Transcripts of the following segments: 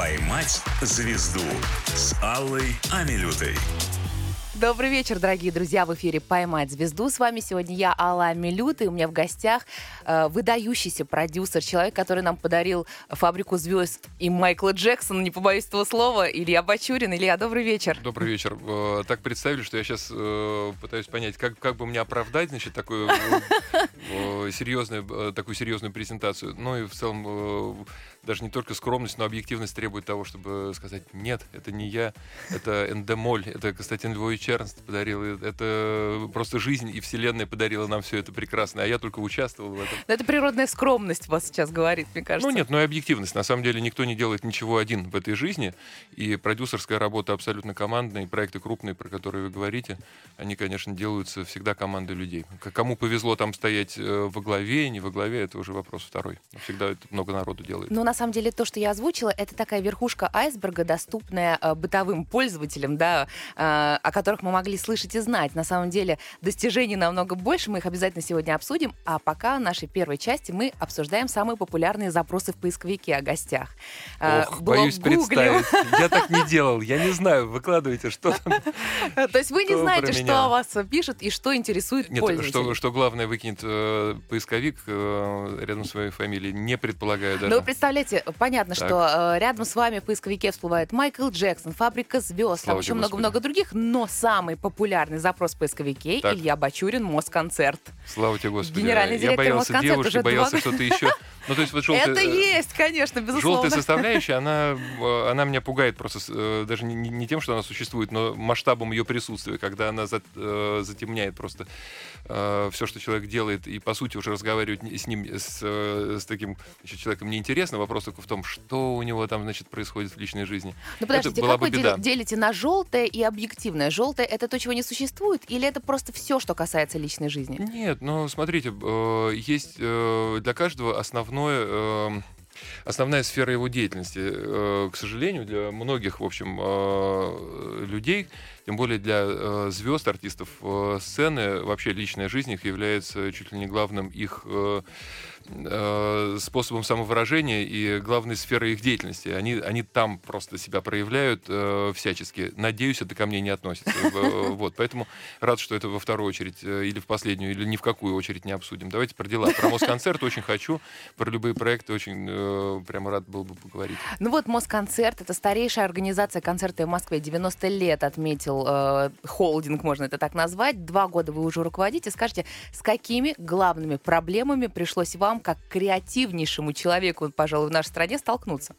«Поймать звезду» с Аллой Амилютой. Добрый вечер, дорогие друзья, в эфире «Поймать звезду». С вами сегодня я, Алла Милют, и у меня в гостях э, выдающийся продюсер, человек, который нам подарил «Фабрику звезд» и Майкла Джексона, не побоюсь этого слова, Илья Бачурин. Илья, добрый вечер. Добрый вечер. Э, так представили, что я сейчас э, пытаюсь понять, как, как бы мне оправдать, значит, такую э, серьезную, такую серьезную презентацию. Ну и в целом даже не только скромность, но объективность требует того, чтобы сказать, нет, это не я, это эндемоль, это Константин Львович Чернст подарил, это просто жизнь и вселенная подарила нам все это прекрасно, а я только участвовал в этом. Но это природная скромность вас сейчас говорит, мне кажется. Ну нет, но и объективность. На самом деле никто не делает ничего один в этой жизни, и продюсерская работа абсолютно командная, и проекты крупные, про которые вы говорите, они, конечно, делаются всегда командой людей. Кому повезло там стоять э, во главе, не во главе, это уже вопрос второй. Всегда это много народу делает. Ну, на самом деле то, что я озвучила, это такая верхушка айсберга, доступная э, бытовым пользователям, да, э, о которых мы могли слышать и знать. На самом деле достижений намного больше, мы их обязательно сегодня обсудим. А пока в нашей первой части мы обсуждаем самые популярные запросы в поисковике о гостях. Э, Ох, Блог боюсь Google. представить. Я так не делал, я не знаю, выкладывайте, что там. То есть вы не знаете, что о вас пишут и что интересует пользователей. Что главное выкинет поисковик рядом с своей фамилией, не предполагаю даже. Но вы представляете, представляете, понятно, так. что э, рядом с вами в поисковике всплывает Майкл Джексон, Фабрика звезд, там еще много-много других, но самый популярный запрос в поисковике так. Илья Бачурин, Москонцерт. Слава тебе, Господи. Генеральный директор Я боялся Москонцерт девушки, боялся два... что-то еще. Ну, то есть вот желтый, Это есть, конечно, безусловно. Желтая составляющая, она, э, она меня пугает просто э, даже не, не тем, что она существует, но масштабом ее присутствия, когда она за, э, затемняет просто все, что человек делает, и по сути уже разговаривать с ним, с, с таким значит, человеком неинтересно. Вопрос только в том, что у него там, значит, происходит в личной жизни. Ну, подождите, как вы беда. делите на желтое и объективное? Желтое — это то, чего не существует, или это просто все, что касается личной жизни? Нет, ну, смотрите, есть для каждого основной основное эм, основная сфера его деятельности. Э, к сожалению, для многих, в общем, э, людей, тем более для э, звезд, артистов сцены, вообще личная жизнь их является чуть ли не главным их э, способом самовыражения и главной сферой их деятельности. Они, они там просто себя проявляют э, всячески. Надеюсь, это ко мне не относится. Вот, поэтому рад, что это во вторую очередь э, или в последнюю, или ни в какую очередь не обсудим. Давайте про дела. Про Москонцерт очень хочу, про любые проекты очень э, прямо рад был бы поговорить. Ну вот Москонцерт — это старейшая организация концерта в Москве. 90 лет отметил э, холдинг, можно это так назвать. Два года вы уже руководите. Скажите, с какими главными проблемами пришлось вам как креативнейшему человеку, пожалуй, в нашей стране столкнуться?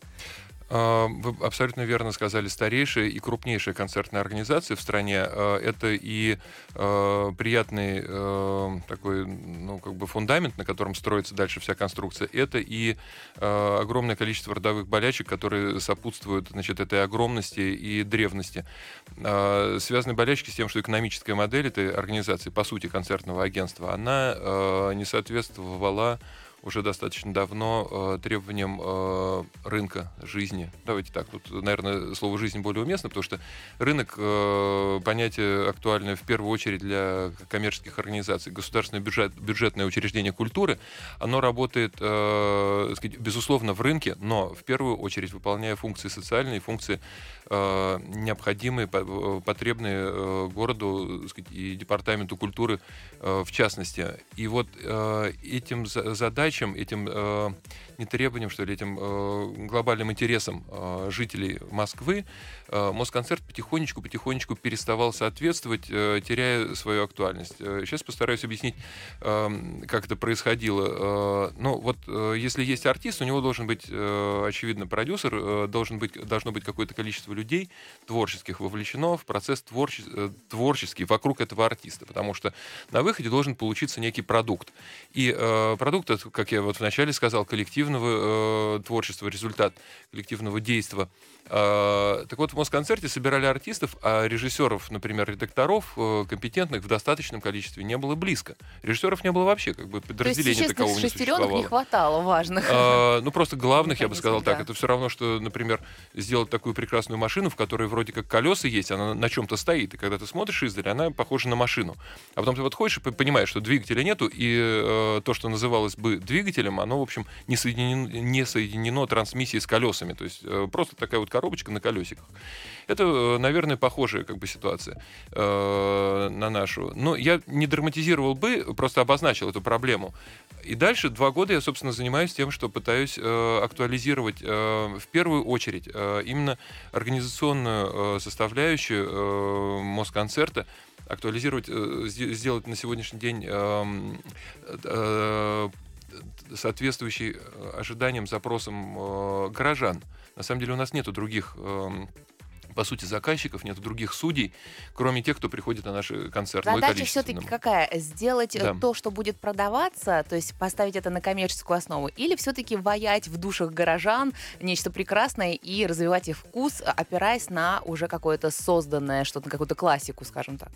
А, вы абсолютно верно сказали, старейшая и крупнейшая концертная организация в стране. А, это и а, приятный такой, ну, как бы фундамент, на котором строится дальше вся конструкция. Это и огромное количество родовых болячек, которые сопутствуют, значит, этой огромности и древности. Связаны болячки с тем, что экономическая модель этой организации, по сути, концертного агентства, она не соответствовала уже достаточно давно э, требованиям э, рынка жизни. Давайте так, тут, наверное, слово «жизнь» более уместно, потому что рынок э, — понятие актуальное в первую очередь для коммерческих организаций. Государственное бюджет, бюджетное учреждение культуры, оно работает, э, сказать, безусловно, в рынке, но в первую очередь выполняя функции социальные, функции э, необходимые, э, потребные э, городу сказать, и департаменту культуры э, в частности. И вот э, этим задачам задачам, этим э, не требованиям, что ли, этим э, глобальным интересам э, жителей Москвы, э, Москонцерт потихонечку-потихонечку переставал соответствовать, э, теряя свою актуальность. Э, сейчас постараюсь объяснить, э, как это происходило. Э, ну, вот э, если есть артист, у него должен быть, э, очевидно, продюсер, э, должен быть, должно быть какое-то количество людей творческих вовлечено в процесс творче, э, творческий вокруг этого артиста, потому что на выходе должен получиться некий продукт. И э, продукт, как я вот вначале сказал, коллективного э, творчества, результат коллективного действия. Э, так вот, в Москонцерте собирали артистов, а режиссеров, например, редакторов, э, компетентных в достаточном количестве не было близко. Режиссеров не было вообще, как бы подразделения То такового не существовало. не хватало важных. Э, ну, просто главных, я бы сказал так. Это все равно, что, например, сделать такую прекрасную машину, в которой вроде как колеса есть, она на чем-то стоит, и когда ты смотришь издали, она похожа на машину. А потом ты вот ходишь и понимаешь, что двигателя нету, и э, то, что называлось бы двигателем, оно, в общем, не соединено, не соединено трансмиссией с колесами. То есть э, просто такая вот коробочка на колесиках. Это, э, наверное, похожая как бы ситуация э, на нашу. Но я не драматизировал бы, просто обозначил эту проблему. И дальше два года я, собственно, занимаюсь тем, что пытаюсь э, актуализировать э, в первую очередь э, именно организационную э, составляющую э, Москонцерта, актуализировать, э, сделать на сегодняшний день э, э, соответствующий э, ожиданиям, запросам э, горожан. На самом деле у нас нету других э, по сути, заказчиков, нет других судей, кроме тех, кто приходит на наши концерты. Задача все-таки какая? Сделать э, да. то, что будет продаваться, то есть поставить это на коммерческую основу, или все-таки воять в душах горожан нечто прекрасное и развивать их вкус, опираясь на уже какое-то созданное, что-то, какую-то классику, скажем так?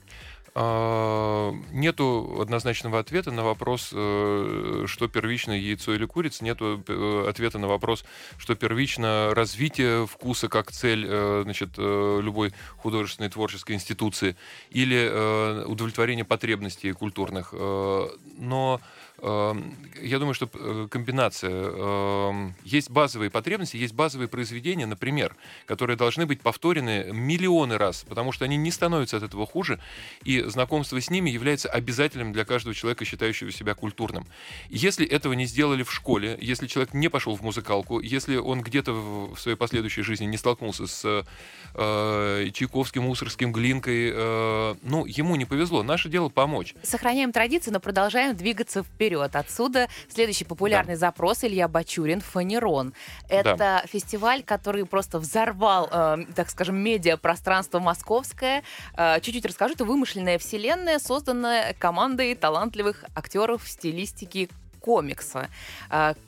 А, нету однозначного ответа на вопрос, э, что первично, яйцо или курица. Нету э, ответа на вопрос, что первично развитие вкуса как цель значит, Э, любой художественной творческой институции, или удовлетворение потребностей культурных. Но я думаю, что э, комбинация. Эм, есть базовые потребности, есть базовые произведения, например, которые должны быть повторены миллионы раз, потому что они не становятся от этого хуже, и знакомство с ними является обязательным для каждого человека, считающего себя культурным. Если этого не сделали в школе, если человек не пошел в музыкалку, если он где-то в своей последующей жизни не столкнулся с э, Чайковским, Мусорским, Глинкой, э, ну, ему не повезло. Наше дело помочь. Сохраняем традиции, но продолжаем двигаться вперед вперед. Отсюда следующий популярный да. запрос Илья Бачурин «Фанерон». Это да. фестиваль, который просто взорвал, э, так скажем, медиапространство московское. Э, чуть-чуть расскажу. Это вымышленная вселенная, созданная командой талантливых актеров в стилистике комикса.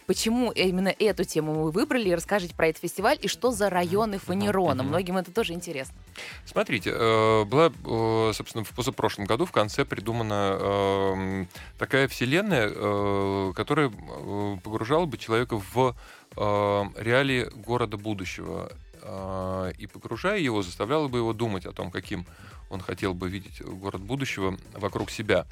Почему именно эту тему вы выбрали? Расскажите про этот фестиваль и что за районы Фанерона. Многим это тоже интересно. Смотрите, э, была, э, собственно, в позапрошлом году в конце придумана эм, такая вселенная, э, которая погружала бы человека в реалии города будущего. И погружая его, заставляла бы его думать о том, каким он хотел бы видеть город будущего вокруг себя.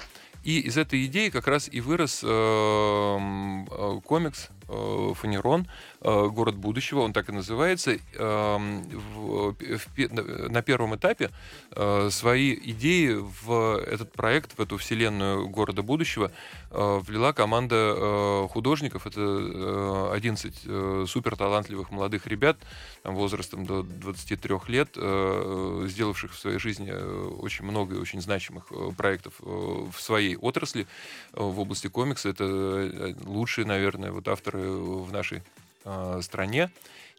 И из этой идеи как раз и вырос э, комикс э, Фанерон Э, город будущего, он так и называется. Эм, на первом этапе э, свои идеи в этот проект, в эту вселенную города будущего э, влила команда художников. Это 11 супер талантливых молодых ребят возрастом до 23 лет, сделавших в своей жизни очень много и очень значимых проектов в своей отрасли в области комикса. Это лучшие, наверное, вот авторы в нашей э, стране.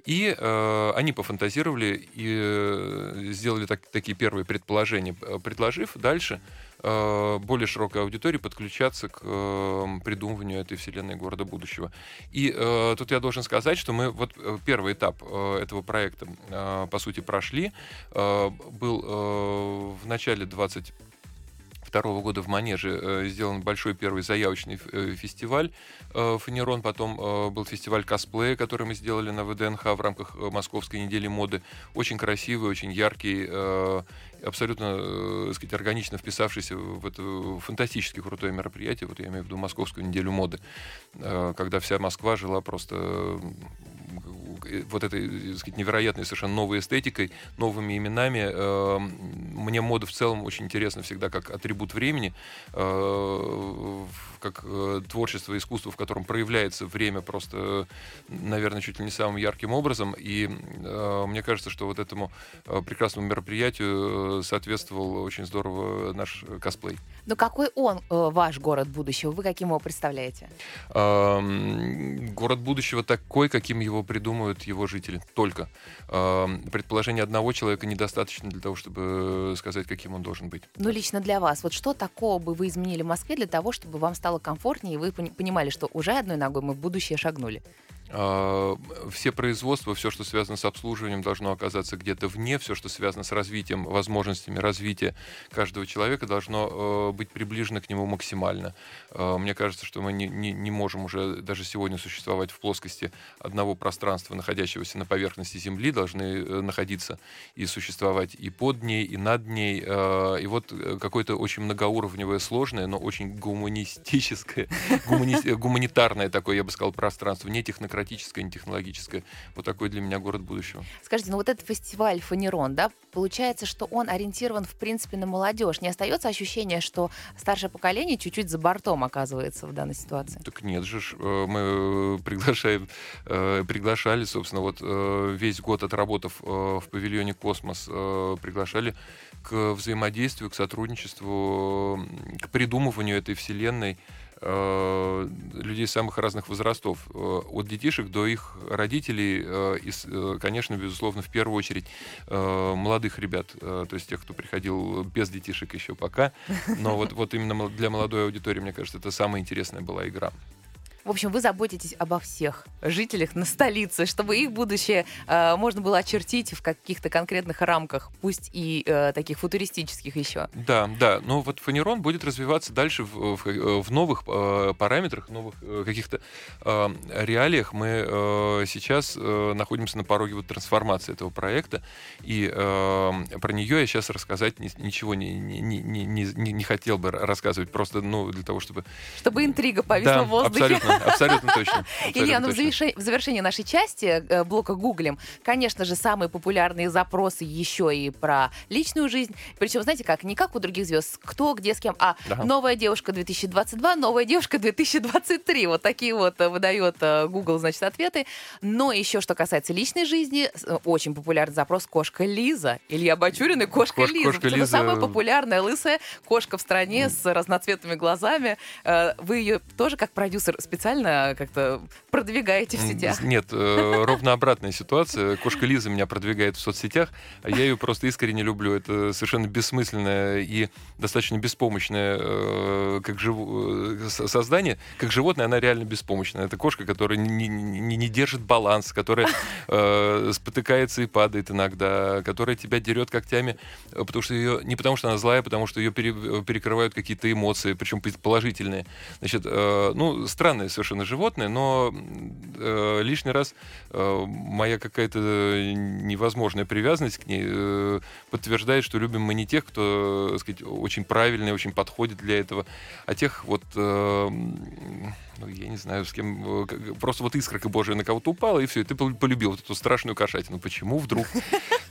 И э, они пофантазировали и э, сделали так, такие первые предположения, предложив дальше э, более широкой аудитории подключаться к э, придумыванию этой вселенной города будущего. И э, тут я должен сказать, что мы вот э, первый этап э, этого проекта, э, по сути, прошли. Э, был э, в начале 20 2022 года в Манеже э, сделан большой первый заявочный э, фестиваль э, Фанерон, потом был фестиваль косплея, который мы сделали на ВДНХ в рамках Московской недели моды. Очень красивый, очень яркий, абсолютно, сказать, органично вписавшийся в это фантастически крутое мероприятие, вот я имею в виду Московскую неделю моды, когда вся Москва жила просто вот этой так сказать, невероятной совершенно новой эстетикой, новыми именами. Эм, мне мода в целом очень интересна всегда как атрибут времени, э, как э, творчество, искусство, в котором проявляется время просто, наверное, чуть ли не самым ярким образом. И э, мне кажется, что вот этому прекрасному мероприятию соответствовал очень здорово наш косплей. Но какой он, ваш город будущего? Вы каким его представляете? Эм, город будущего такой, каким его придумают думают его жители. Только. Предположение одного человека недостаточно для того, чтобы сказать, каким он должен быть. Ну, лично для вас, вот что такого бы вы изменили в Москве для того, чтобы вам стало комфортнее, и вы понимали, что уже одной ногой мы в будущее шагнули? А, все производства, все, что связано с обслуживанием, должно оказаться где-то вне, все, что связано с развитием, возможностями развития каждого человека, должно э, быть приближено к нему максимально. Э, мне кажется, что мы не, не, не можем уже даже сегодня существовать в плоскости одного пространства, находящегося на поверхности Земли, должны э, находиться и существовать и под ней, и над ней. И вот какое-то очень многоуровневое, сложное, но очень гуманистическое, гумани, гуманитарное такое, я бы сказал, пространство, не технократическое демократическое, не технологическое. Вот такой для меня город будущего. Скажите, ну вот этот фестиваль «Фанерон», да, получается, что он ориентирован, в принципе, на молодежь. Не остается ощущение, что старшее поколение чуть-чуть за бортом оказывается в данной ситуации? Так нет же, э, мы приглашаем, э, приглашали, собственно, вот э, весь год отработав в павильоне «Космос», приглашали к взаимодействию, к сотрудничеству, к придумыванию этой вселенной, Э, людей самых разных возрастов, э, от детишек до их родителей, э, и, конечно, безусловно, в первую очередь молодых ребят, то есть тех, кто приходил без детишек еще пока, но вот, вот именно для молодой аудитории, мне кажется, это самая интересная была игра. В общем, вы заботитесь обо всех жителях на столице, чтобы их будущее э, можно было очертить в каких-то конкретных рамках, пусть и э, таких футуристических еще. Да, да. Но вот фанерон будет развиваться дальше в, в, в новых э, параметрах, новых э, каких-то э, реалиях. Мы э, сейчас э, находимся на пороге вот трансформации этого проекта, и э, про нее я сейчас рассказать ни, ничего не, не, не, не, не, не хотел бы рассказывать, просто ну, для того, чтобы... Чтобы интрига повисла да, в воздухе. Абсолютно, Абсолютно точно. Илья, ну в завершении нашей части э, блока гуглим, конечно же, самые популярные запросы еще и про личную жизнь. Причем, знаете как, не как у других звезд, кто, где, с кем, а новая девушка 2022, новая девушка 2023. Вот такие вот э, выдает э, Google, значит, ответы. Но еще, что касается личной жизни, очень популярный запрос кошка Лиза. Илья Бачурин и кошка Кош, Лиза. Кошка Лиза. Самая популярная лысая кошка в стране с разноцветными глазами. Вы ее тоже как продюсер специально специально как-то продвигаете в сетях? Нет, э, ровно обратная ситуация. Кошка Лиза меня продвигает в соцсетях, а я ее просто искренне люблю. Это совершенно бессмысленное и достаточно беспомощное э, как живу, э, создание. Как животное она реально беспомощная. Это кошка, которая не, не, не держит баланс, которая э, спотыкается и падает иногда, которая тебя дерет когтями, потому что ее не потому что она злая, а потому что ее пере, перекрывают какие-то эмоции, причем положительные. Значит, э, ну странное совершенно животное, но э, лишний раз э, моя какая-то невозможная привязанность к ней э, подтверждает, что любим мы не тех, кто, так сказать, очень правильный, очень подходит для этого, а тех вот э, ну, я не знаю, с кем, э, просто вот искорка Божия на кого-то упала, и все, и ты полюбил вот эту страшную кошатину. Почему вдруг?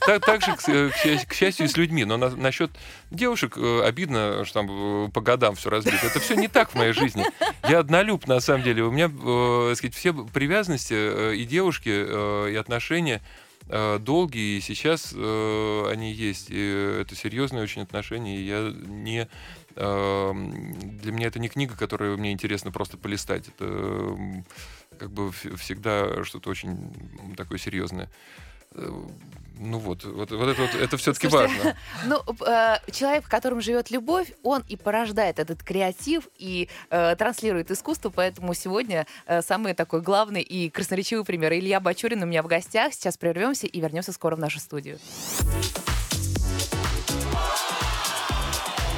Так, так же, к, э, к, счастью, и с людьми. Но на, насчет девушек э, обидно, что там по годам все разбито. Это все не так в моей жизни. Я однолюб, на самом деле. У меня, э, сказать, все привязанности и девушки, и отношения долгие, и сейчас они есть. И это серьезные очень отношения, и я не для меня это не книга, которую мне интересно просто полистать. Это как бы всегда что-то очень такое серьезное. Э, ну вот, вот, вот это вот, это все-таки важно. Ну, э, человек, в котором живет любовь, он и порождает этот креатив и э, транслирует искусство, поэтому сегодня э, самый такой главный и красноречивый пример. Илья Бачурин у меня в гостях. Сейчас прервемся и вернемся скоро в нашу студию.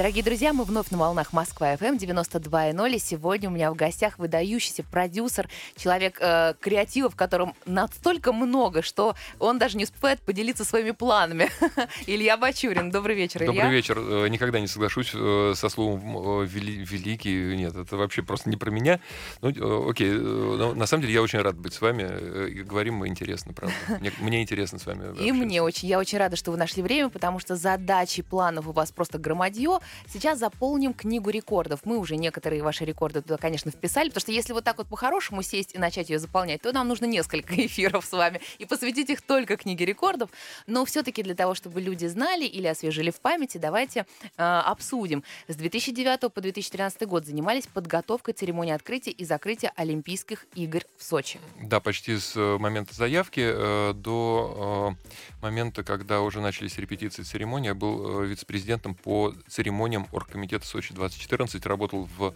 Дорогие друзья, мы вновь на волнах Москва FM 92.0. И сегодня у меня в гостях выдающийся продюсер, человек э, креатива, в котором настолько много, что он даже не успевает поделиться своими планами. Илья Бачурин. Добрый вечер, Илья. Добрый вечер. Э, никогда не соглашусь э, со словом э, вели, «великий». Нет, это вообще просто не про меня. Ну, окей, но на самом деле я очень рад быть с вами. Говорим мы интересно, правда. Мне, мне интересно с вами И общаться. мне очень. Я очень рада, что вы нашли время, потому что задачи, планов у вас просто громадье. Сейчас заполним книгу рекордов. Мы уже некоторые ваши рекорды туда, конечно, вписали, потому что если вот так вот по-хорошему сесть и начать ее заполнять, то нам нужно несколько эфиров с вами и посвятить их только книге рекордов. Но все-таки для того, чтобы люди знали или освежили в памяти, давайте э, обсудим. С 2009 по 2013 год занимались подготовкой церемонии открытия и закрытия Олимпийских игр в Сочи. Да, почти с э, момента заявки э, до э, момента, когда уже начались репетиции церемонии, я был э, вице-президентом по церемонии церемониям Оргкомитета Сочи 2014. Работал в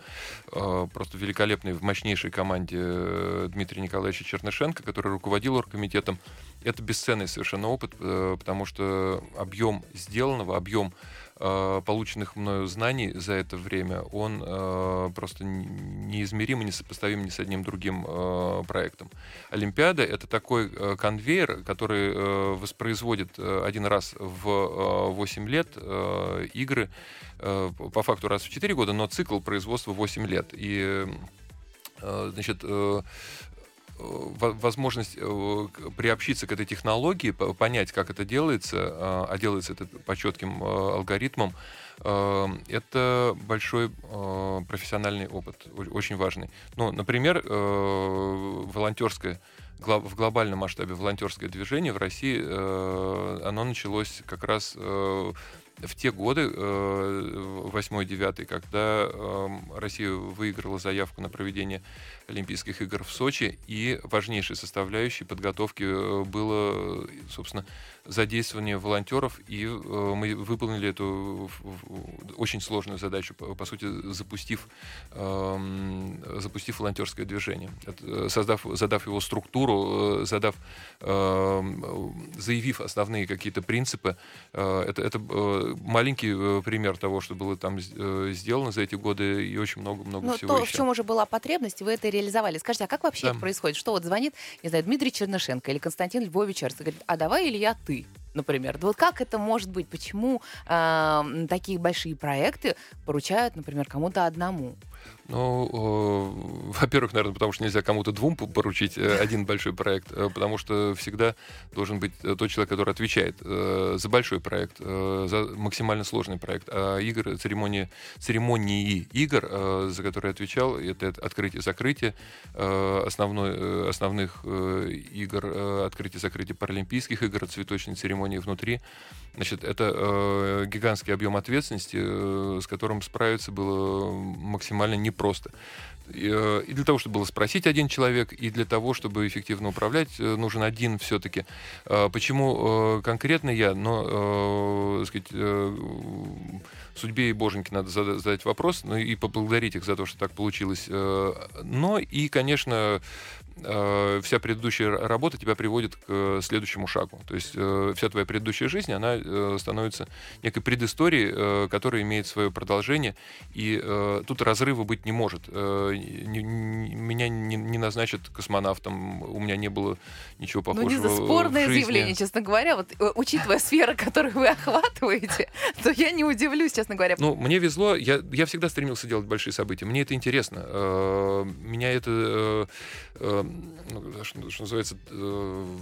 э, просто великолепной, в мощнейшей команде э, Дмитрия Николаевича Чернышенко, который руководил Оргкомитетом. Это бесценный совершенно опыт, э, потому что объем сделанного, объем полученных мною знаний за это время, он э, просто неизмерим и несопоставим ни с одним другим э, проектом. Олимпиада — это такой э, конвейер, который э, воспроизводит э, один раз в э, 8 лет э, игры, э, по факту раз в 4 года, но цикл производства 8 лет. И э, значит, э, возможность э, приобщиться к этой технологии, понять, как это делается, а, а делается это по четким э, алгоритмам, э, это большой профессиональный опыт, очень важный. Ну, например, волонтерское в глобальном масштабе волонтерское движение в России, оно началось как раз в те годы, 8-9, когда Россия выиграла заявку на проведение Олимпийских игр в Сочи, и важнейшей составляющей подготовки э, было, собственно, задействование волонтеров, и э, мы выполнили эту очень сложную задачу, по, сути, запустив, эм, запустив волонтерское движение, создав, задав его структуру, э, задав, эм, заявив основные какие-то принципы. Это, это маленький пример того, что было там сделано за эти годы, и очень много-много всего то, еще. в чем уже была потребность, вы это реализовали. Скажите, а как вообще да. это происходит? Что вот звонит, не знаю, Дмитрий Чернышенко или Константин Львович Арс говорит, а давай или я ты? например. Вот как это может быть? Почему э, такие большие проекты поручают, например, кому-то одному? Ну, э, во-первых, наверное, потому что нельзя кому-то двум поручить э, один большой проект, э, потому что всегда должен быть тот человек, который отвечает э, за большой проект, э, за максимально сложный проект. А игр, церемонии, церемонии игр, э, за которые отвечал, это открытие-закрытие э, основной, э, основных э, игр, э, открытие-закрытие паралимпийских игр, цветочной церемонии внутри. Значит, это э, гигантский объем ответственности, э, с которым справиться было максимально непросто. И, э, и для того, чтобы было спросить один человек, и для того, чтобы эффективно управлять, э, нужен один все-таки. Э, почему конкретно я? Но, э, сказать, судьбе и боженьке надо задать вопрос, ну и поблагодарить их за то, что так получилось. Но и, конечно, Э, вся предыдущая работа тебя приводит к э, следующему шагу. То есть э, вся твоя предыдущая жизнь, она становится некой предысторией, которая имеет свое продолжение, и тут разрыва быть не может. Меня не назначат космонавтом, у меня не было ничего похожего Ну, не за спорное заявление, честно говоря. Вот, учитывая сферы, которую вы охватываете, то я не удивлюсь, честно говоря. Ну, мне везло, я, я всегда стремился делать большие события, мне это интересно. Меня это ну, что, что называется, э,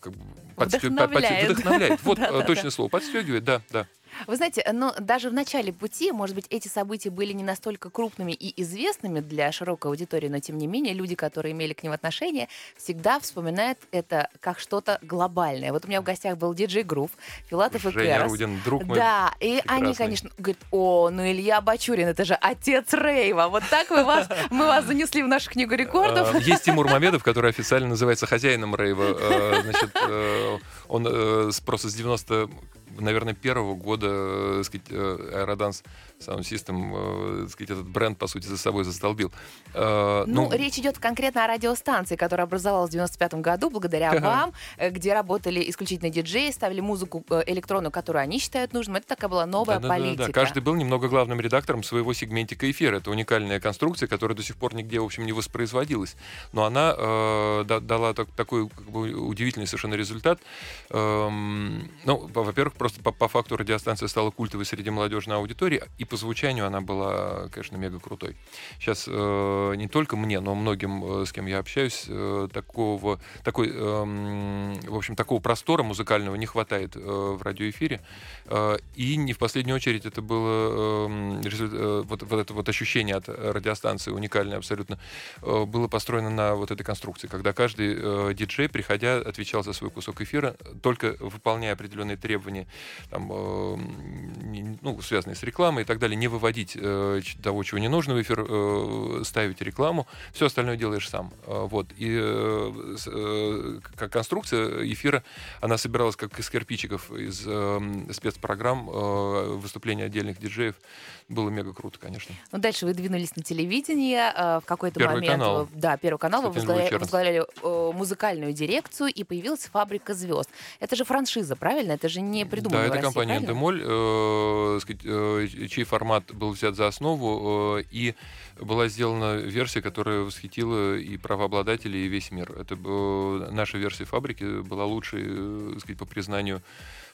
как бы подстё... вдохновляет. вдохновляет. Вот точное слово, подстегивает, да, да. Вы знаете, но даже в начале пути, может быть, эти события были не настолько крупными и известными для широкой аудитории, но тем не менее люди, которые имели к ним отношение, всегда вспоминают это как что-то глобальное. Вот у меня в гостях был диджей Грув, Филатов Женя и Кэрос. Рудин, друг мой Да, и прекрасный. они, конечно, говорят, о, ну Илья Бачурин, это же отец Рейва. Вот так вы вас, мы вас занесли в нашу книгу рекордов. А, есть Тимур Мамедов, который официально называется хозяином Рейва. А, значит, э, он э, просто с 90 наверное, первого года, э, сказать, Aerodance Sound System, сказать, этот бренд, по сути, за собой застолбил. Ну, ну, речь идет конкретно о радиостанции, которая образовалась в 95 году благодаря вам, где работали исключительно диджеи, ставили музыку электронную, которую они считают нужным. Это такая была новая да, политика. Да, да, Каждый был немного главным редактором своего сегментика эфира. Это уникальная конструкция, которая до сих пор нигде, в общем, не воспроизводилась. Но она э, дала так, такой как бы, удивительный совершенно результат. Эм, ну, во-первых, просто по, по факту радиостанция стала культовой среди молодежной аудитории, и по звучанию она была, конечно, мега крутой. Сейчас э, не только мне, но многим, э, с кем я общаюсь, э, такого, такой, э, в общем, такого простора музыкального не хватает э, в радиоэфире. Э, и не в последнюю очередь это было э, э, вот, вот это вот ощущение от радиостанции уникальное абсолютно э, было построено на вот этой конструкции, когда каждый э, диджей, приходя, отвечал за свой кусок эфира, только выполняя определенные требования там, э, ну, связанные с рекламой и так так далее, не выводить э, того, чего не нужно в эфир, э, ставить рекламу, все остальное делаешь сам. Э, вот. И э, э, как конструкция эфира, она собиралась как из кирпичиков, из э, спецпрограмм, э, выступления отдельных диджеев. Было мега круто, конечно. Ну, дальше вы двинулись на телевидение, э, в какой-то Первый момент... канал. Да, Первый канал, вы возглавляли, возглавляли э, музыкальную дирекцию, и появилась «Фабрика звезд». Это же франшиза, правильно? Это же не придумано Да, это России, компания правильно? Эндемоль, э, сказать, э, чей формат был взят за основу, э, и была сделана версия, которая восхитила и правообладателей, и весь мир. Это э, наша версия фабрики была лучшей, э, сказать, по признанию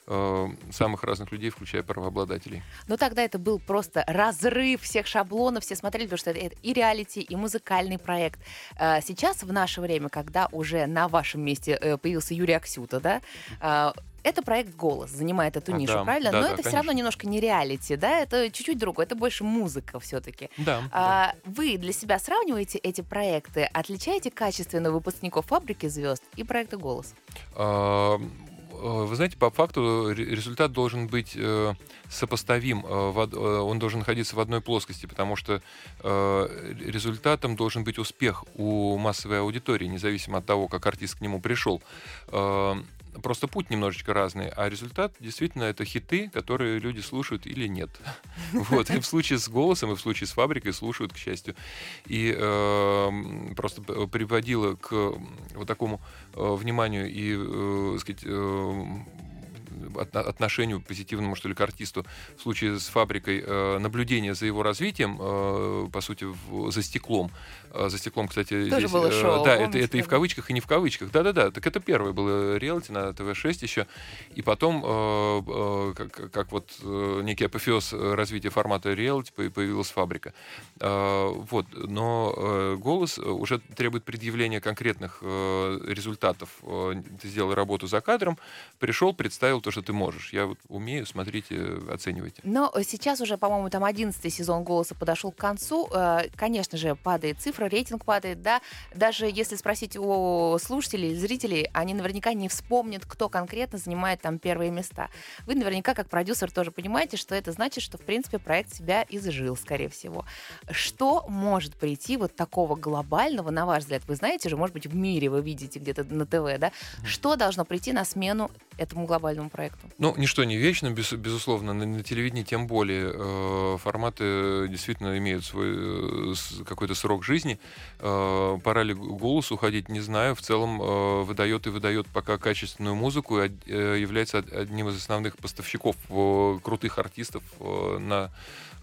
э, самых разных людей, включая правообладателей. Но тогда это был просто разрыв всех шаблонов, все смотрели, потому что это и реалити, и музыкальный проект. Э, Сейчас, в наше время, когда уже на вашем месте э, появился Юрий Аксюта, да, э, это проект «Голос», занимает эту А, нишу, да, правильно? да, Но да, это все равно конечно. немножко не реалити, да, это чуть-чуть другое, это больше музыка все-таки. Да. А, вы для себя сравниваете эти проекты, отличаете качественно выпускников «Фабрики звезд» и проекта «Голос»? А, Вы знаете, по факту ре- результат должен быть э, сопоставим, э, э, он должен находиться в одной плоскости, потому что э, результатом должен быть успех у массовой аудитории, независимо от того, как артист к нему пришел. Просто путь немножечко разный, а результат действительно это хиты, которые люди слушают или нет. Вот. И в случае с голосом, и в случае с фабрикой слушают, к счастью. И э, просто приводило к вот такому э, вниманию и, э, сказать, э, отношению позитивному, что ли, к артисту в случае с фабрикой э, наблюдение за его развитием, э, по сути, за стеклом. Э, за стеклом, кстати, Тоже здесь... было шоу, да, это, это и в кавычках, и не в кавычках. Да-да-да, так это первое было реалити на ТВ-6 еще. И потом, как, как вот некий апофеоз развития формата реалити, по- появилась фабрика. Вот, но голос уже требует предъявления конкретных результатов. Ты сделал работу за кадром, пришел, представил то, что ты можешь. Я вот умею, смотрите, оценивайте. Но сейчас уже, по-моему, там 11 сезон «Голоса» подошел к концу. Э, Конечно же, падает цифра, рейтинг падает, да. Даже если спросить у слушателей, зрителей, они наверняка не вспомнят, кто конкретно занимает там первые места. Вы наверняка, как продюсер, тоже понимаете, что это значит, что, в принципе, проект себя изжил, скорее всего. Что может прийти вот такого глобального, на ваш взгляд? Вы знаете же, может быть, в мире вы видите где-то на ТВ, да? Что должно прийти на смену этому глобальному проекту? Ну, ничто не вечно, без- безусловно. На, на телевидении тем более э, форматы действительно имеют свой э, какой-то срок жизни. Э, пора ли голос уходить, не знаю. В целом э, выдает и выдает пока качественную музыку и э, является од- одним из основных поставщиков э, крутых артистов э, на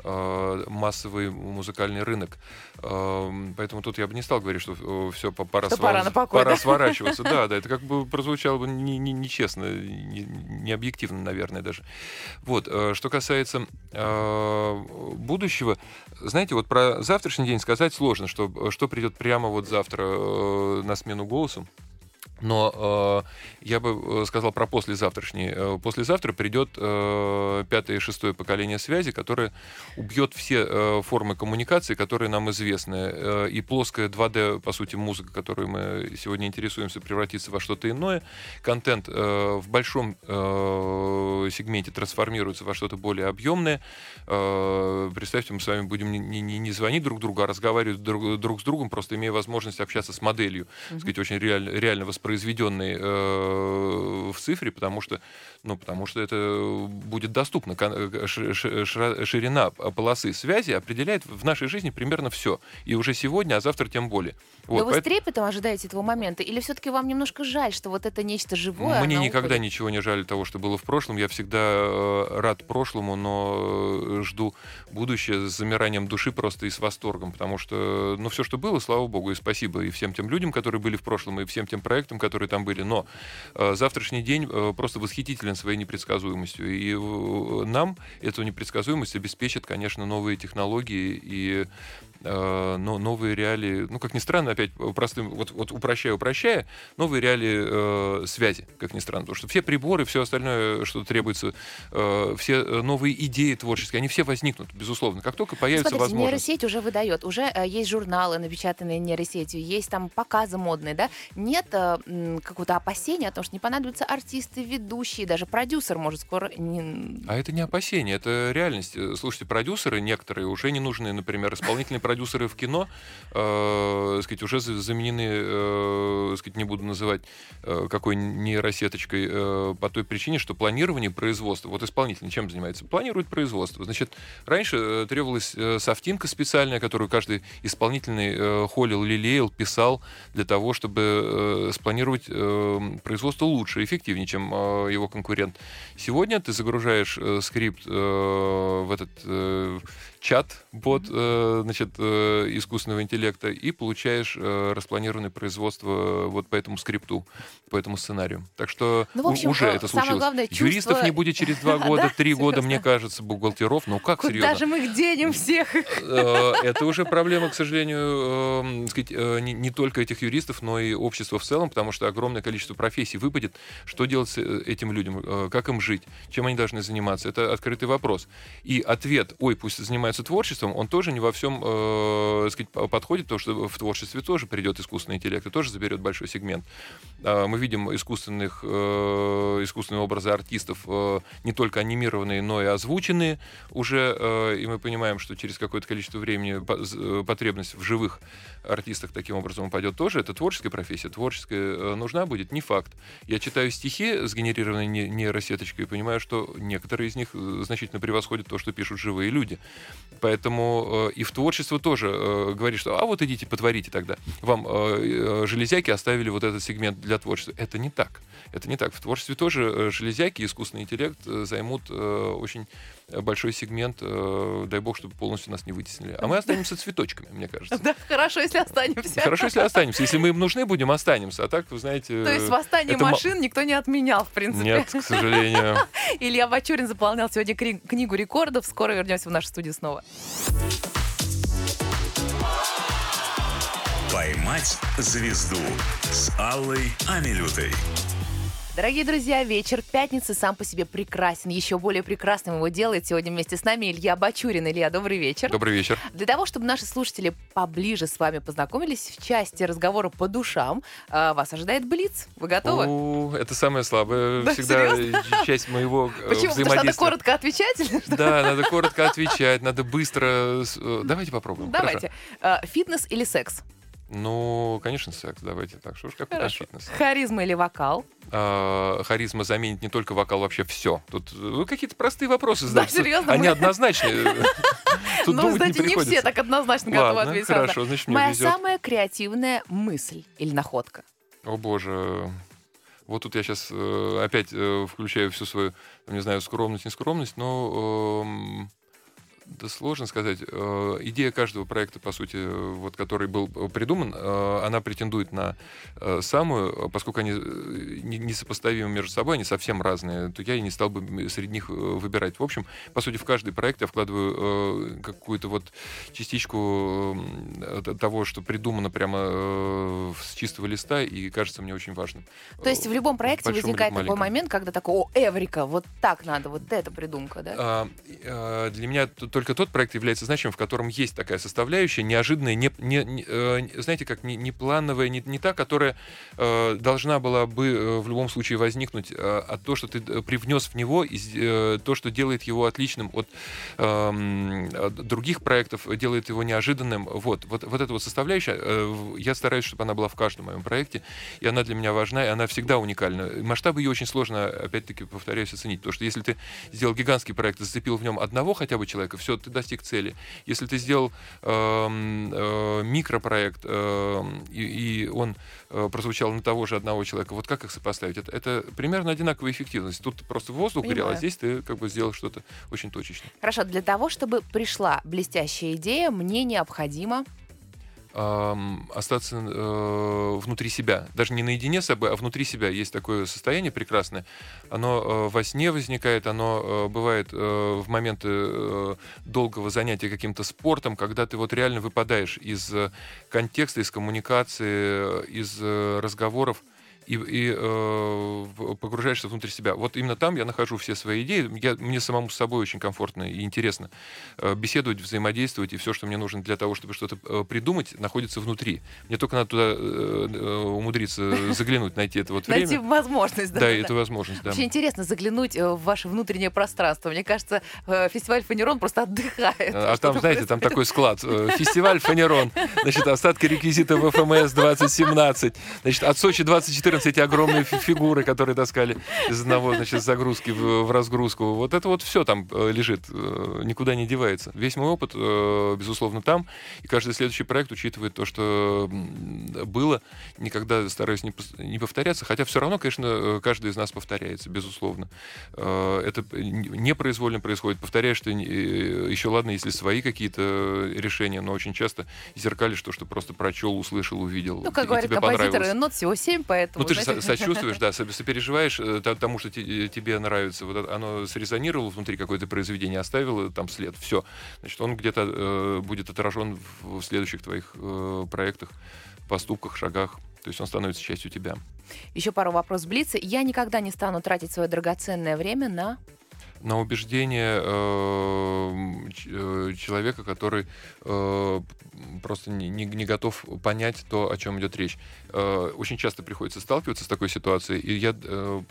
массовый музыкальный рынок. Э, Поэтому тут я бы не стал говорить, что все, пора, Что сва- пора покой, пора да? сворачиваться. Да, да, это как бы прозвучало бы не- не- нечестно, не, не объективно, наверное, даже. Вот, э, что касается э, будущего, знаете, вот про завтрашний день сказать сложно, что, что придет прямо вот завтра э, на смену голосу. Но э, я бы э, сказал про послезавтрашний. Э, послезавтра придет э, пятое и шестое поколение связи, которое убьет все э, формы коммуникации, которые нам известны. Э, и плоская 2D, по сути, музыка, которой мы сегодня интересуемся, превратится во что-то иное. Контент э, в большом э, сегменте трансформируется во что-то более объемное. Э, представьте, мы с вами будем не, не- не звонить друг другу, а разговаривать друг, друг с другом, просто имея возможность общаться с моделью, так сказать, очень реально, реально воспроизведенной э, в цифре, потому что, ну, потому что это будет доступно. Э, Ширина полосы связи определяет в нашей жизни примерно все. И уже сегодня, а завтра тем более. Вот, Но вы поэт- с трепетом ожидаете этого момента? Или все-таки вам немножко жаль, что вот это нечто живое, Мне никогда уходит? ничего не жаль того, что было в прошлом. Я всегда э, рад прошлому, но э, жду будущее с замиранием души просто и с восторгом, потому что, ну, все, что было, слава богу, и спасибо и всем тем людям, которые были в прошлом, и всем тем проектам, которые там были. Но э, завтрашний день э, просто восхитителен своей непредсказуемостью. И э, нам эту непредсказуемость обеспечат, конечно, новые технологии и но новые реалии, ну, как ни странно, опять простым, вот, вот упрощая, упрощая, новые реалии э, связи, как ни странно, потому что все приборы, все остальное, что требуется, э, все новые идеи творческие, они все возникнут, безусловно, как только появится Смотрите, возможность. нейросеть уже выдает, уже э, есть журналы, напечатанные нейросетью, есть там показы модные, да? Нет э, какого-то опасения о том, что не понадобятся артисты, ведущие, даже продюсер может скоро... Не... А это не опасение, это реальность. Слушайте, продюсеры некоторые уже не нужны, например, исполнительные продюсеры в кино, э, сказать, уже заменены, э, сказать, не буду называть э, какой нейросеточкой, э, по той причине, что планирование производства, вот исполнитель чем занимается? Планирует производство. Значит, раньше э, требовалась э, софтинка специальная, которую каждый исполнительный э, холил, лелеял, писал для того, чтобы э, спланировать э, производство лучше, эффективнее, чем э, его конкурент. Сегодня ты загружаешь э, скрипт э, в этот э, чат, бот, э, значит, э, искусственного интеллекта, и получаешь э, распланированное производство э, вот по этому скрипту, по этому сценарию. Так что ну, в общем, уже это случилось. Главное, чувство... Юристов не будет через два года, три года, мне кажется, бухгалтеров. Ну как серьезно? же мы их денем всех? Э, это уже проблема, к сожалению, э, сказать, э, не, не только этих юристов, но и общества в целом, потому что огромное количество профессий выпадет. Что делать с этим людям? Как им жить? Чем они должны заниматься? Это открытый вопрос. И ответ, ой, пусть занимаются творчеством, он тоже не во всем э, сказать, подходит, потому что в творчестве тоже придет искусственный интеллект и тоже заберет большой сегмент. Э, мы видим искусственных, э, искусственные образы артистов, э, не только анимированные, но и озвученные уже, э, и мы понимаем, что через какое-то количество времени потребность в живых артистах таким образом упадет тоже. Это творческая профессия. Творческая э, нужна будет, не факт. Я читаю стихи, сгенерированные нейросеточкой, и понимаю, что некоторые из них э, значительно превосходят то, что пишут живые люди. Поэтому э, и в творчество тоже э, говорит, что а вот идите, потворите тогда. Вам э, железяки оставили вот этот сегмент для творчества. Это не так. Это не так. В творчестве тоже железяки, искусственный интеллект займут очень большой сегмент, дай бог, чтобы полностью нас не вытеснили. А мы останемся цветочками, мне кажется. Да, хорошо, если останемся. Хорошо, если останемся. Если мы им нужны будем, останемся. А так, вы знаете... То есть восстание это... машин никто не отменял, в принципе. Нет, к сожалению. Илья Бачурин заполнял сегодня книгу рекордов. Скоро вернемся в нашу студию снова. «Поймать звезду» с Аллой Амилютой. Дорогие друзья, вечер пятницы сам по себе прекрасен. Еще более прекрасным его делает сегодня вместе с нами Илья Бачурин. Илья, добрый вечер. Добрый вечер. Для того, чтобы наши слушатели поближе с вами познакомились, в части разговора по душам а, вас ожидает Блиц. Вы готовы? О, это самая слабая да, всегда серьезно? часть моего э, Почему? взаимодействия. Потому что надо коротко отвечать? Да, надо коротко отвечать, надо быстро... Э, давайте попробуем. Давайте. А, фитнес или секс? Ну, конечно, секс. Давайте так. Что ж, какой Хорошо. фитнес? Харизма или вокал? А, харизма заменит не только вокал, вообще все. Тут ну, какие-то простые вопросы задать. Да, серьезно? Они однозначные. Тут ну, кстати, не, все так однозначно готовы ответить. хорошо, значит, мне Моя самая креативная мысль или находка? О, боже. Вот тут я сейчас э, опять э, включаю всю свою, не знаю, скромность, нескромность, но... Э, да сложно сказать. Э, идея каждого проекта, по сути, вот, который был придуман, э, она претендует на э, самую, поскольку они несопоставимы между собой, они совсем разные, то я и не стал бы среди них выбирать. В общем, по сути, в каждый проект я вкладываю какую-то вот частичку того, что придумано прямо с чистого листа, и кажется мне очень важным. То есть в любом проекте возникает такой момент, когда такой, о, Эврика, вот так надо, вот эта придумка, да? А, для меня только тот проект является значимым, в котором есть такая составляющая, неожиданная, не, не, не, э, знаете, как не, не плановая, не, не та, которая э, должна была бы э, в любом случае возникнуть, э, а то, что ты э, привнес в него, и, э, то, что делает его отличным от э, других проектов, делает его неожиданным. Вот, вот, вот эта вот составляющая, э, я стараюсь, чтобы она была в каждом моем проекте, и она для меня важна, и она всегда уникальна. Масштабы ее очень сложно, опять-таки, повторяюсь, оценить, потому что если ты сделал гигантский проект, зацепил в нем одного хотя бы человека, все, ты достиг цели. Если ты сделал э, э, микропроект, э, и, и он э, прозвучал на того же одного человека, вот как их сопоставить? Это, это примерно одинаковая эффективность. Тут просто воздух Понимаю. горел, а здесь ты как бы сделал что-то очень точечное. Хорошо, для того, чтобы пришла блестящая идея, мне необходимо остаться э, внутри себя. Даже не наедине с собой, а внутри себя. Есть такое состояние прекрасное. Оно э, во сне возникает, оно э, бывает в моменты долгого занятия каким-то спортом, когда ты вот реально выпадаешь из контекста, из коммуникации, из разговоров и, и э, погружаешься внутрь себя. Вот именно там я нахожу все свои идеи. Я, мне самому с собой очень комфортно и интересно э, беседовать, взаимодействовать, и все, что мне нужно для того, чтобы что-то э, придумать, находится внутри. Мне только надо туда э, э умудриться заглянуть, найти это вот время. Найти возможность. Да, да, эту возможность, да. Очень интересно заглянуть э, в ваше внутреннее пространство. Мне кажется, э, фестиваль «Фанерон» просто отдыхает. А там, знаете, там такой склад. Фестиваль «Фанерон». Значит, остатки реквизита в ФМС 2017. Значит, от Сочи 2014 14 эти огромные фигуры, которые таскали из одного, значит, загрузки в, в разгрузку. Вот это вот все там э, лежит, э, никуда не девается. Весь мой опыт, э, безусловно, там. И каждый следующий проект учитывает то, что было. Никогда стараюсь не, не повторяться. Хотя все равно, конечно, каждый из нас повторяется, безусловно. Это непроизвольно происходит. Повторяешь ты еще ладно, если свои какие-то решения, но очень часто зеркалишь то, что просто прочел, услышал, увидел. Ну, как говорят композиторы, нот всего 7, поэтому... Ну, ты же сочувствуешь, да, сопереживаешь э, тому, что э, тебе нравится. Вот оно срезонировало внутри какое-то произведение, оставило там след. Все. Значит, он где-то э, будет отражен в следующих твоих проектах, поступках, шагах. То есть он становится частью тебя. Еще пару вопросов Блица. Я никогда не стану тратить свое драгоценное время на на убеждение э, человека, который э, просто не, не, не готов понять то, о чем идет речь. Э, очень часто приходится сталкиваться с такой ситуацией, и я э,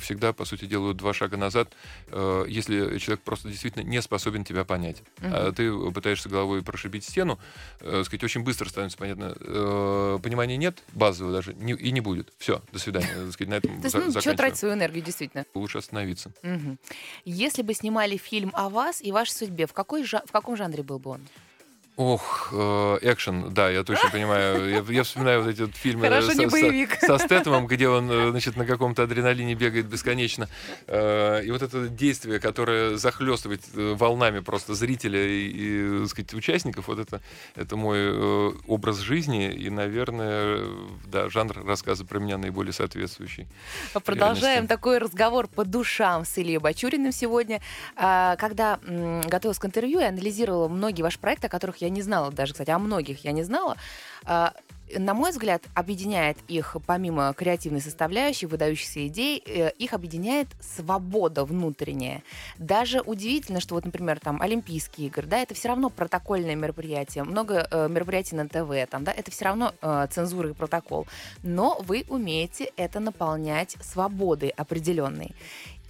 всегда, по сути, делаю два шага назад, э, если человек просто действительно не способен тебя понять. Mm-hmm. А ты пытаешься головой прошибить стену, э, сказать, очень быстро становится понятно. Э, понимания нет, базового даже, не, и не будет. Все, до свидания. Сказать, на этом То есть, ну, что тратить свою энергию, действительно? Лучше остановиться. Если бы снимали фильм о вас и вашей судьбе, в, какой, в каком жанре был бы он? Ох, э, экшен, да, я точно понимаю. Я, я вспоминаю вот эти вот фильмы Хорошо, со, со, со Стэтомом, где он, э, значит, на каком-то адреналине бегает бесконечно. Э, и вот это действие, которое захлестывает э, волнами просто зрителя и, и так сказать, участников, вот это, это мой э, образ жизни и, наверное, да, жанр рассказа про меня наиболее соответствующий. Продолжаем такой разговор по душам с Ильей Бачуриным сегодня. А, когда готовилась к интервью и анализировала многие ваши проекты, о которых я не знала даже, кстати, о многих я не знала. А, на мой взгляд, объединяет их, помимо креативной составляющей, выдающихся идей, э, их объединяет свобода внутренняя. Даже удивительно, что вот, например, там Олимпийские игры, да, это все равно протокольное мероприятие, много э, мероприятий на ТВ, там, да, это все равно э, цензура и протокол. Но вы умеете это наполнять свободой определенной.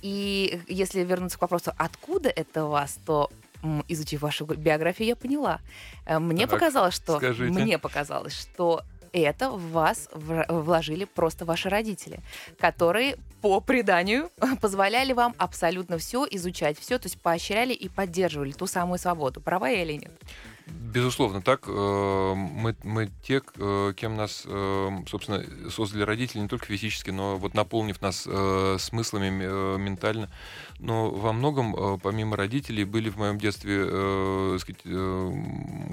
И если вернуться к вопросу, откуда это у вас, то изучив вашу биографию, я поняла. Э, мне так, показалось, что скажите. мне показалось, что это в вас вложили просто ваши родители, которые по преданию позволяли вам абсолютно все изучать, все, то есть поощряли и поддерживали ту самую свободу. Права я или нет? Безусловно, так. Э, мы, мы те, э, кем нас, собственно, создали родители не только физически, но вот наполнив нас смыслами ментально. Но во многом, помимо родителей, были в моем детстве сказать,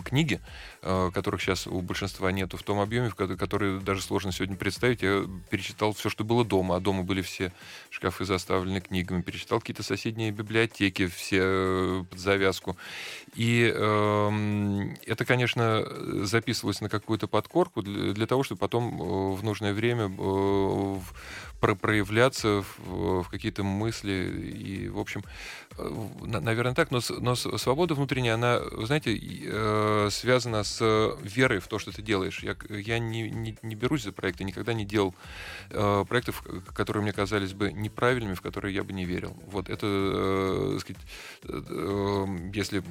книги, которых сейчас у большинства нету в том объеме, в которые даже сложно сегодня представить. Я перечитал все, что было дома, а дома были все шкафы заставлены книгами. Перечитал какие-то соседние библиотеки, все под завязку. И э, это, конечно, записывалось на какую-то подкорку для, для того, чтобы потом э, в нужное время э, про проявляться в, в какие-то мысли. И, в общем, наверное, так. Но, но свобода внутренняя, она, знаете, э, связана с верой в то, что ты делаешь. Я, я не, не, не берусь за проекты, никогда не делал э, проектов, которые мне казались бы неправильными, в которые я бы не верил. Вот это, э, сказать, э, если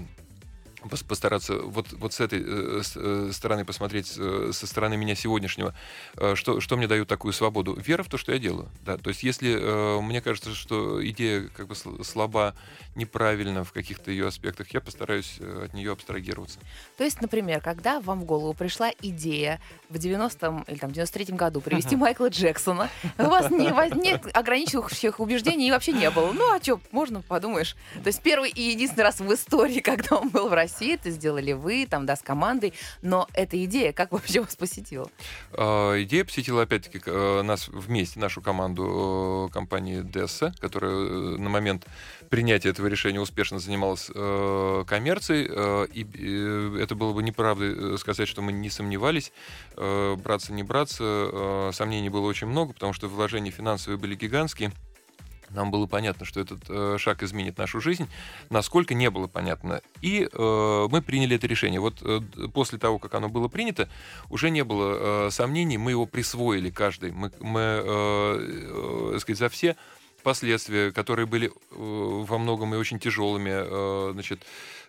постараться вот, вот с этой э, э, стороны посмотреть, э, со стороны меня сегодняшнего, э, что, что мне дает такую свободу? Вера в то, что я делаю. Да? То есть если э, мне кажется, что идея как бы слаба, неправильна в каких-то ее аспектах, я постараюсь э, от нее абстрагироваться. То есть, например, когда вам в голову пришла идея в 90-м или там 93-м году привести Майкла Джексона, у вас не, нет ограничивающих убеждений и вообще не было. Ну а что, можно, подумаешь. То есть первый и единственный раз в истории, когда он был в России, России, это сделали вы, там, да, с командой, но эта идея как вообще вас посетила? А, идея посетила, опять-таки, э, нас вместе, нашу команду э, компании Десса, которая э, на момент принятия этого решения успешно занималась коммерцией, и это было бы неправдой сказать, что мы не сомневались, браться, не браться, сомнений было очень много, потому что вложения финансовые были гигантские, нам было понятно, что этот э, шаг изменит нашу жизнь, насколько не было понятно. И э, мы приняли это решение. Вот э, после того, как оно было принято, уже не было э, сомнений, мы его присвоили каждый. Мы, мы э, э, сказать, за все последствия, которые были э, во многом и очень тяжелыми, э, значит,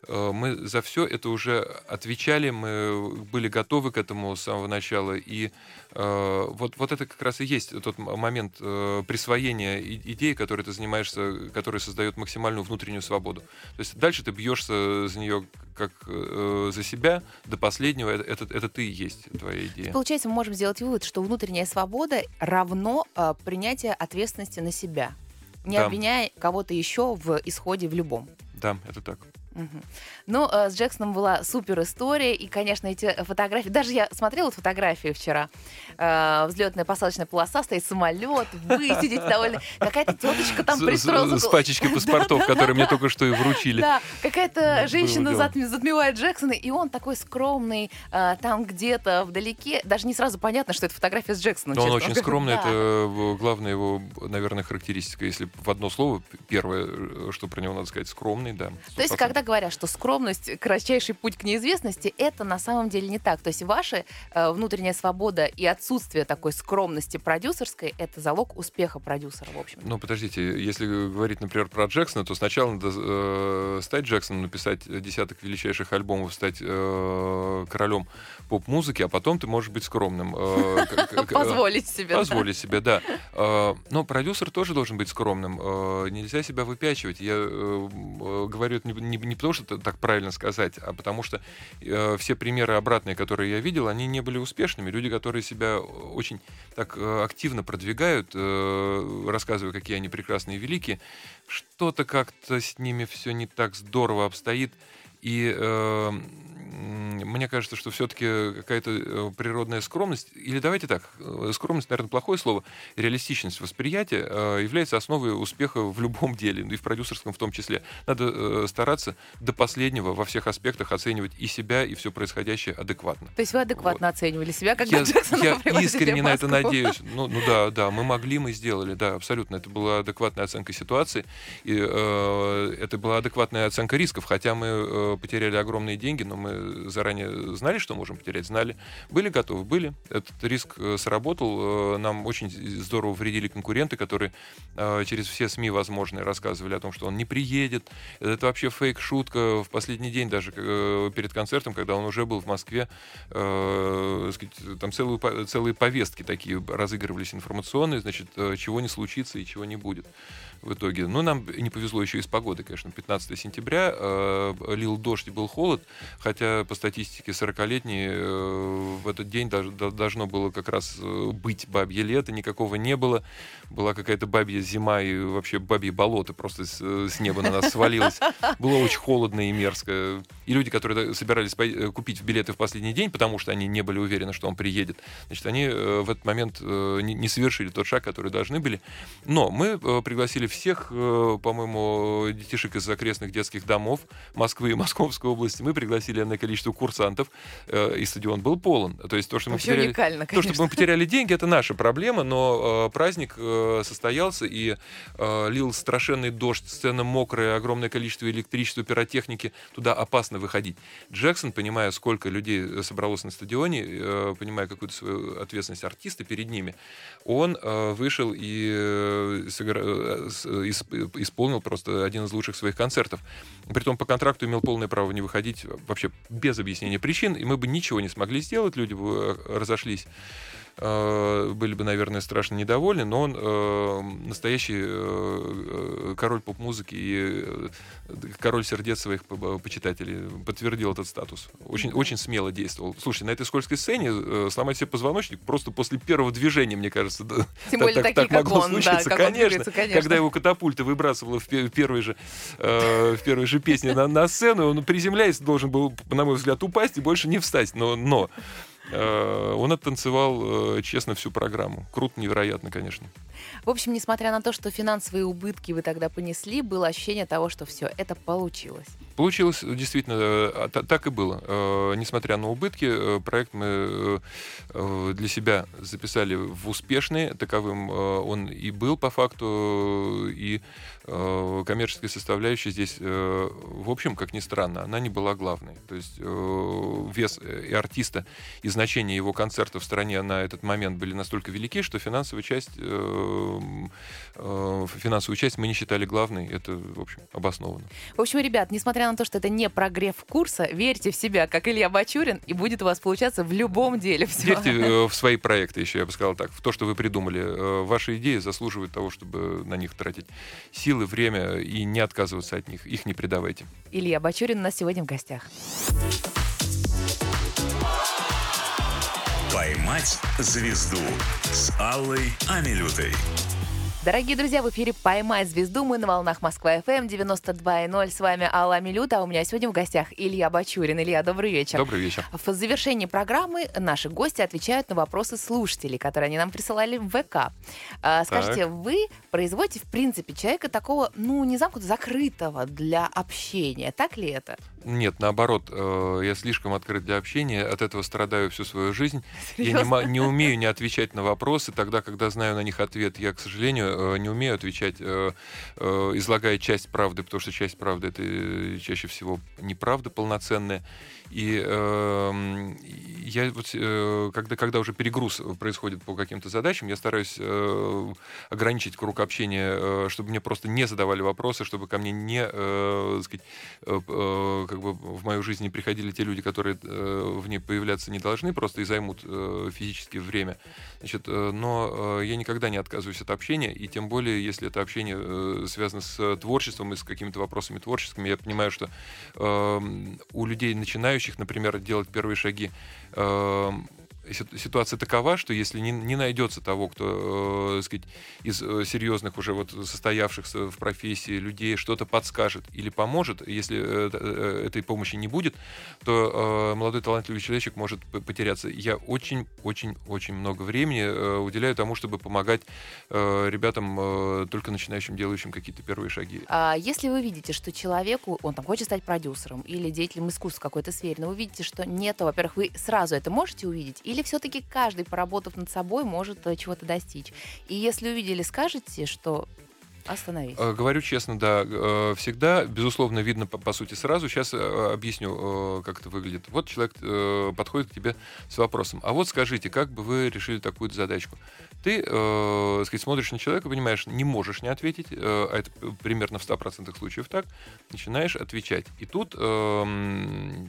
мы за все это уже отвечали, мы были готовы к этому с самого начала. И э, вот, вот это как раз и есть тот момент э, присвоения идеи, которой ты занимаешься, который создает максимальную внутреннюю свободу. То есть дальше ты бьешься за нее как за себя до последнего. Это, это, это ты и есть твоя идея. Получается, мы можем сделать вывод, что внутренняя свобода равно э, принятие ответственности на себя, не да. обвиняя кого-то еще в исходе в любом. Да, это так. Угу. Ну, э, с Джексоном была супер история, и, конечно, эти фотографии, даже я смотрела фотографии вчера, э, взлетная посадочная полоса, стоит самолет, вы сидите довольно, какая-то теточка там пристроилась. С пачечкой паспортов, которые мне только что и вручили. Да, какая-то женщина затмевает Джексона, и он такой скромный, э, там где-то вдалеке, даже не сразу понятно, что это фотография с Джексоном. Но он очень скромный, это главная его, наверное, характеристика, если в одно слово, первое, что про него надо сказать, скромный, да. То есть, когда говорят, что скромность — кратчайший путь к неизвестности, это на самом деле не так. То есть ваша э, внутренняя свобода и отсутствие такой скромности продюсерской — это залог успеха продюсера, в общем. Ну, подождите, если говорить, например, про Джексона, то сначала надо э, стать Джексоном, написать десяток величайших альбомов, стать э, королем поп-музыки, а потом ты можешь быть скромным. Э, позволить себе. Позволить себе, да. Э, но продюсер тоже должен быть скромным. Э, нельзя себя выпячивать. Я говорю это не потому, что так правильно сказать, а потому что все примеры обратные, которые я видел, они не были успешными. Люди, которые себя очень так активно продвигают, рассказывая, какие они прекрасные и великие, что-то как-то с ними все не так здорово обстоит. И мне кажется, что все-таки какая-то э, природная скромность, или давайте так, э, скромность, наверное, плохое слово, реалистичность восприятия э, является основой успеха в любом деле, и в продюсерском в том числе. Надо стараться до последнего во всех аспектах оценивать и себя, и все происходящее адекватно. То есть вы адекватно вот. оценивали себя, когда я, Джексон, Я искренне на это надеюсь. Ну, ну да, да, мы могли, мы сделали, да, абсолютно. Это была адекватная оценка ситуации, и э, это была адекватная оценка рисков, хотя мы э, потеряли огромные деньги, но мы заранее знали, что можем потерять, знали, были готовы, были. Этот риск э, сработал. Э, нам очень здорово вредили конкуренты, которые э, через все СМИ возможные рассказывали о том, что он не приедет. Это вообще фейк-шутка. В последний день даже перед концертом, когда он уже был в Москве, там целую, целые повестки такие разыгрывались информационные, значит, чего не случится и чего не будет в итоге. Но нам не повезло еще и с погодой, конечно. 15 сентября э, лил дождь и был холод, хотя по статистике 40-летней э, в этот день даже, должно было как раз э, быть бабье лето, никакого не было. Была какая-то бабья зима и вообще бабье болото просто с, с неба на нас свалилось. Было очень холодно и мерзко. И люди, которые собирались э, купить билеты в последний день, потому что они не были уверены, что он приедет, значит, они э, в этот момент э, не, совершили тот шаг, который должны были. Но мы э, пригласили всех, э, по-моему, детишек из окрестных детских домов Москвы и Московской области. Мы пригласили на количество курсантов, э, и стадион был полон. То есть то, что мы потеряли, уникально, то, что мы потеряли деньги, это наша проблема, но э, праздник состоялся и лил страшенный дождь, сцена мокрая, огромное количество электричества, пиротехники, туда опасно выходить. Джексон, понимая, сколько людей собралось на стадионе, понимая какую-то свою ответственность артиста перед ними, он вышел и Э, исполнил просто один из лучших своих концертов. Притом по контракту имел полное право не выходить вообще без объяснения причин, и мы бы ничего не смогли сделать, люди бы э, разошлись э, были бы, наверное, страшно недовольны, но он э, настоящий э, король поп-музыки и король сердец своих почитателей подтвердил этот статус. Очень, очень смело действовал. Слушай, на этой скользкой сцене сломать себе позвоночник просто после первого движения, мне кажется, Тем более так, такие, так могло он, случиться. Да, конечно, конечно, когда его катапульта выбрасывала в первой же, в первой же песне на, на сцену, он приземляясь должен был, на мой взгляд, упасть и больше не встать. Но, но Э, он оттанцевал э, честно всю программу. Круто, невероятно, конечно. В общем, несмотря на то, что финансовые убытки вы тогда понесли, было ощущение того, что все это получилось. Получилось, действительно, э, так и было. Несмотря на убытки, проект мы для себя записали в успешный. Таковым он и был по факту. И коммерческая составляющая здесь, в общем, как ни странно, она не была главной. То есть вес и артиста, и значение его концерта в стране на этот момент были настолько велики, что финансовая часть Э, финансовую часть мы не считали главной. Это, в общем, обоснованно. В общем, ребят, несмотря на то, что это не прогрев курса, верьте в себя, как Илья Бачурин, и будет у вас получаться в любом деле все. Верьте э, в свои проекты еще, я бы сказал так, в то, что вы придумали. Э, ваши идеи заслуживают того, чтобы на них тратить силы, время и не отказываться от них. Их не предавайте. Илья Бачурин у нас сегодня в гостях. «Поймать звезду» с Аллой Амилютой. Дорогие друзья, в эфире «Поймай звезду». Мы на волнах Москва-ФМ 92.0. С вами Алла Милюта. А у меня сегодня в гостях Илья Бачурин. Илья, добрый вечер. Добрый вечер. В завершении программы наши гости отвечают на вопросы слушателей, которые они нам присылали в ВК. А, скажите, так. вы производите, в принципе, человека такого, ну, не замкнутого, закрытого для общения. Так ли это? Нет, наоборот, э, я слишком открыт для общения, от этого страдаю всю свою жизнь. Серьезно? Я не, не умею не отвечать на вопросы, тогда, когда знаю на них ответ, я, к сожалению, э, не умею отвечать, э, излагая часть правды, потому что часть правды это чаще всего неправда полноценная. И э, я вот, э, когда, когда уже перегруз происходит по каким-то задачам, я стараюсь э, ограничить круг общения, э, чтобы мне просто не задавали вопросы, чтобы ко мне не, э, сказать, э, э, как бы в мою жизнь не приходили те люди, которые э, в ней появляться не должны, просто и займут э, физически время. Значит, э, но э, я никогда не отказываюсь от общения, и тем более, если это общение э, связано с творчеством и с какими-то вопросами творческими, я понимаю, что э, у людей начинающих начинающих, например, делать первые шаги, эм, ситуация такова, что если не, не найдется того, кто, э, сказать, из э, серьезных уже вот состоявшихся в профессии людей что-то подскажет или поможет, если э, э, этой помощи не будет, то э, молодой талантливый человечек может потеряться. Я очень-очень-очень много времени э, уделяю тому, чтобы помогать э, ребятам, э, только начинающим, делающим какие-то первые шаги. А если вы видите, что человеку, он там хочет стать продюсером или деятелем искусства в какой-то сфере, но вы видите, что нет, во-первых, вы сразу это можете увидеть, или все-таки каждый, поработав над собой, может э, чего-то достичь? И если увидели, скажете, что Остановись. Э, говорю честно, да, э, всегда, безусловно, видно по, по сути сразу. Сейчас объясню, как это выглядит. Вот человек подходит к тебе с вопросом. А вот скажите, как бы вы решили такую задачку? Ты, э, сказать, смотришь на человека, понимаешь, не можешь не ответить, а это примерно в 100% случаев так, начинаешь отвечать. И тут э,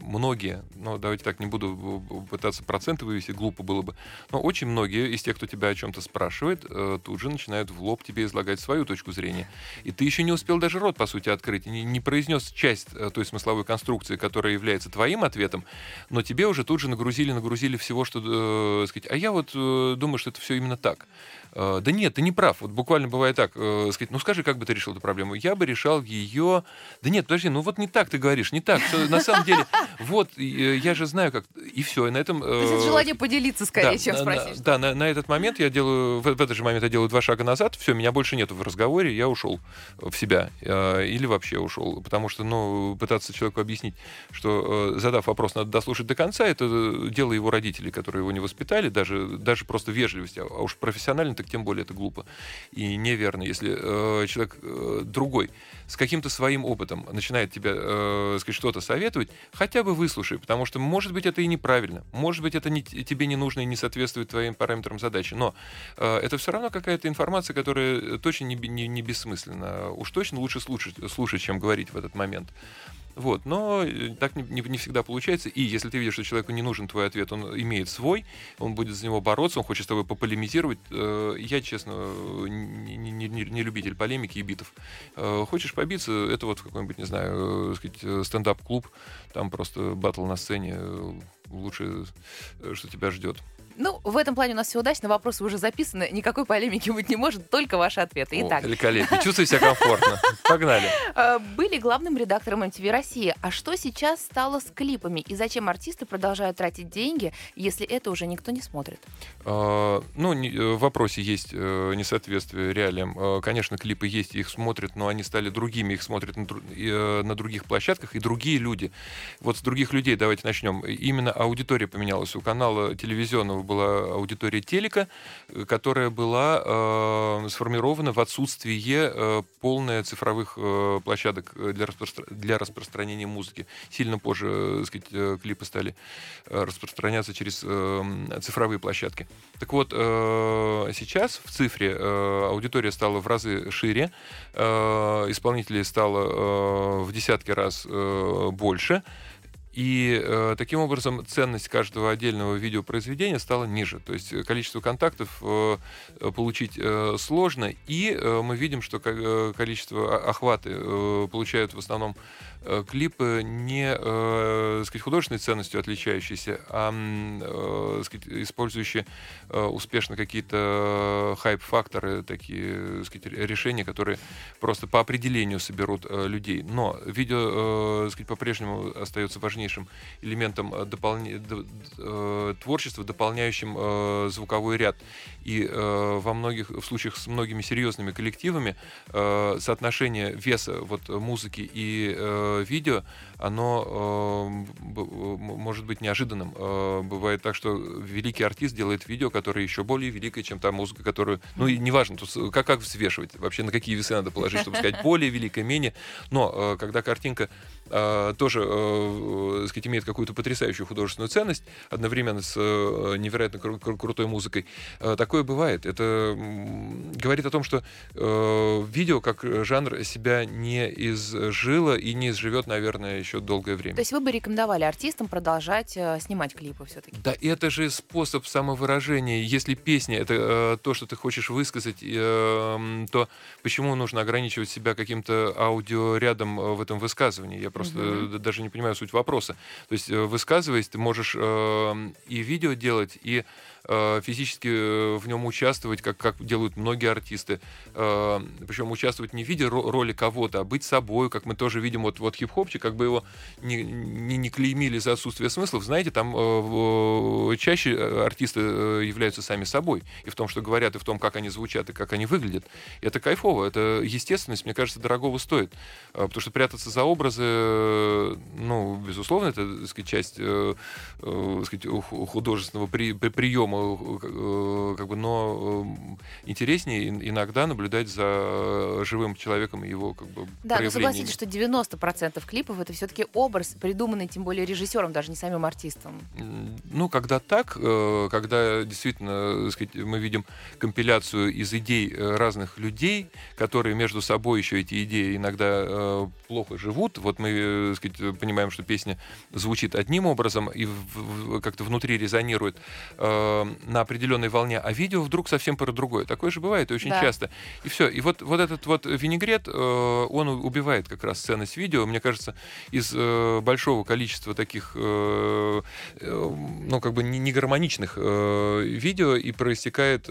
многие, ну давайте так, не буду пытаться проценты вывести, глупо было бы, но очень многие из тех, кто тебя о чем-то спрашивает, э, тут же начинают в лоб тебе излагать свою точку зрения. И ты еще не успел даже рот, по сути, открыть, не, не произнес часть э, той смысловой конструкции, которая является твоим ответом, но тебе уже тут же нагрузили, нагрузили всего, что, э, сказать, а я вот э, думаю, что это все именно так. Э, да нет, ты не прав. Вот буквально бывает так, э, сказать, ну скажи, как бы ты решил эту проблему? Я бы решал ее... Да нет, подожди, ну вот не так ты говоришь, не так. Что, на самом деле, вот, э, я же знаю, как... И все, и на этом... То есть это желание поделиться скорее, да, чем спросить. На, да, на, на этот момент я делаю, в, в этот же момент я делаю два шага назад, все, меня больше нету в разговоре, я ушел в себя. Или вообще ушел. Потому что, ну, пытаться человеку объяснить, что задав вопрос, надо дослушать до конца, это дело его родителей, которые его не воспитали, даже, даже просто вежливости. А уж профессионально так тем более это глупо и неверно. Если э, человек э, другой с каким-то своим опытом начинает тебе э, сказать, что-то советовать, хотя бы выслушай, потому что, может быть, это и неправильно, может быть, это не, тебе не нужно и не соответствует твоим параметрам задачи, но э, это все равно какая-то информация, которая точно не, не, не бессмысленна. Уж точно лучше слушать, слушать, чем говорить в этот момент. Вот, но э, так не, не, не всегда получается. И если ты видишь, что человеку не нужен твой ответ, он имеет свой, он будет за него бороться, он хочет с тобой пополемизировать. Э, я, честно, не, не, не, не любитель полемики и битов. Э, хочешь побиться, это вот какой-нибудь, не знаю, сказать, стендап-клуб, там просто батл на сцене, лучше, что тебя ждет. Ну, в этом плане у нас все удачно. Вопросы уже записаны. Никакой полемики быть не может, только ваши ответы. Итак. О, великолепно. Чувствую себя комфортно. Погнали. А, были главным редактором MTV России. А что сейчас стало с клипами? И зачем артисты продолжают тратить деньги, если это уже никто не смотрит? А, ну, э, в вопросе есть э, несоответствие реалиям. Конечно, клипы есть, их смотрят, но они стали другими, их смотрят э, на других площадках, и другие люди. Вот с других людей давайте начнем. Именно аудитория поменялась. У канала телевизионного была аудитория телека, э, которая была э, сформирована в отсутствие э, полное цифровых э, площадок э, для, распростр... для распространения музыки. Сильно позже э, сказать, э, клипы стали распространяться через э, цифровые площадки. Так вот, э, сейчас в цифре э, аудитория стала в разы шире, э, исполнителей стало э, в десятки раз э, больше. И э, таким образом ценность каждого отдельного видеопроизведения стала ниже. То есть количество контактов э, получить э, сложно. И э, мы видим, что э, количество охваты э, получают в основном Э, клипы не э, сказать, художественной ценностью отличающиеся, а э, сказать, использующие э, успешно какие-то хайп-факторы, такие сказать, решения, которые просто по определению соберут э, людей. Но видео э, сказать, по-прежнему остается важнейшим элементом э, дополня... э, творчества, дополняющим э, звуковой ряд. И во многих в случаях с многими серьезными коллективами соотношение веса вот, музыки и видео, оно э, может быть неожиданным. Э, бывает так, что великий артист делает видео, которое еще более великое, чем та музыка, которую... Ну, и неважно, тут как, как взвешивать, вообще на какие весы надо положить, чтобы сказать более великое, менее. Но э, когда картинка э, тоже, э, сказать, имеет какую-то потрясающую художественную ценность, одновременно с э, невероятно кру- кру- крутой музыкой, э, такое бывает. Это говорит о том, что э, видео как жанр себя не изжило и не изживет, наверное, еще долгое время. То есть вы бы рекомендовали артистам продолжать э, снимать клипы все-таки? Да, это же способ самовыражения. Если песня это э, то, что ты хочешь высказать, э, то почему нужно ограничивать себя каким-то аудиорядом э, в этом высказывании? Я просто угу. даже не понимаю суть вопроса. То есть, э, высказываясь, ты можешь э, и видео делать, и Э, физически э, в нем участвовать, как, как делают многие артисты. Э, Причем участвовать не в виде роли кого-то, а быть собой, как мы тоже видим вот, вот хип-хопчик, как бы его не, не, не клеймили за отсутствие смыслов. Знаете, там чаще артисты являются сами собой. И в том, что говорят, и в том, как они звучат, и как они выглядят. Это кайфово, это естественность, мне кажется, дорогого стоит. Потому что прятаться за образы, ну, безусловно, это, так сказать, часть так сказать, художественного при, при, приема Э, как бы, но э, интереснее иногда наблюдать за живым человеком и его как бы Да, но согласитесь, что 90% клипов это все-таки образ, придуманный тем более режиссером, даже не самим артистом. Ну, когда так, э, когда действительно сказать, мы видим компиляцию из идей разных людей, которые между собой еще эти идеи иногда плохо живут. Вот мы сказать, понимаем, что песня звучит одним образом и как-то внутри резонирует на определенной волне, а видео вдруг совсем про другое. Такое же бывает очень да. часто. И все. И вот, вот этот вот винегрет, э, он убивает как раз ценность видео. Мне кажется, из э, большого количества таких, э, ну, как бы не гармоничных видео и проистекает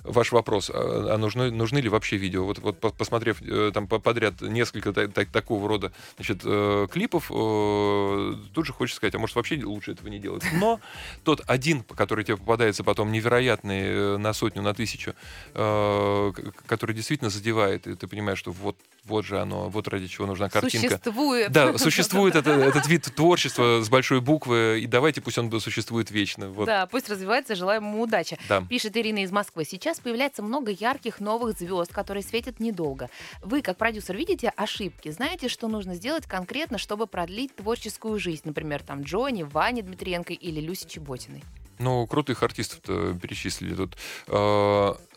ваш вопрос, а, а нужны, нужны ли вообще видео? Вот, вот посмотрев там подряд несколько так, такого рода значит, клипов, тут же хочется сказать, а может вообще лучше этого не делать. Но тот один, который тебе попадается потом невероятный э, на сотню, на тысячу, э, который действительно задевает, и ты понимаешь, что вот, вот же оно, вот ради чего нужна картинка. Существует. Да, существует это, этот вид творчества с большой буквы, и давайте пусть он существует вечно. Вот. Да, пусть развивается, желаем ему удачи. Да. Пишет Ирина из Москвы. Сейчас появляется много ярких новых звезд, которые светят недолго. Вы, как продюсер, видите ошибки? Знаете, что нужно сделать конкретно, чтобы продлить творческую жизнь? Например, там Джонни, Ваня Дмитриенко или Люси Чеботиной? Ну, крутых артистов-то перечислили тут.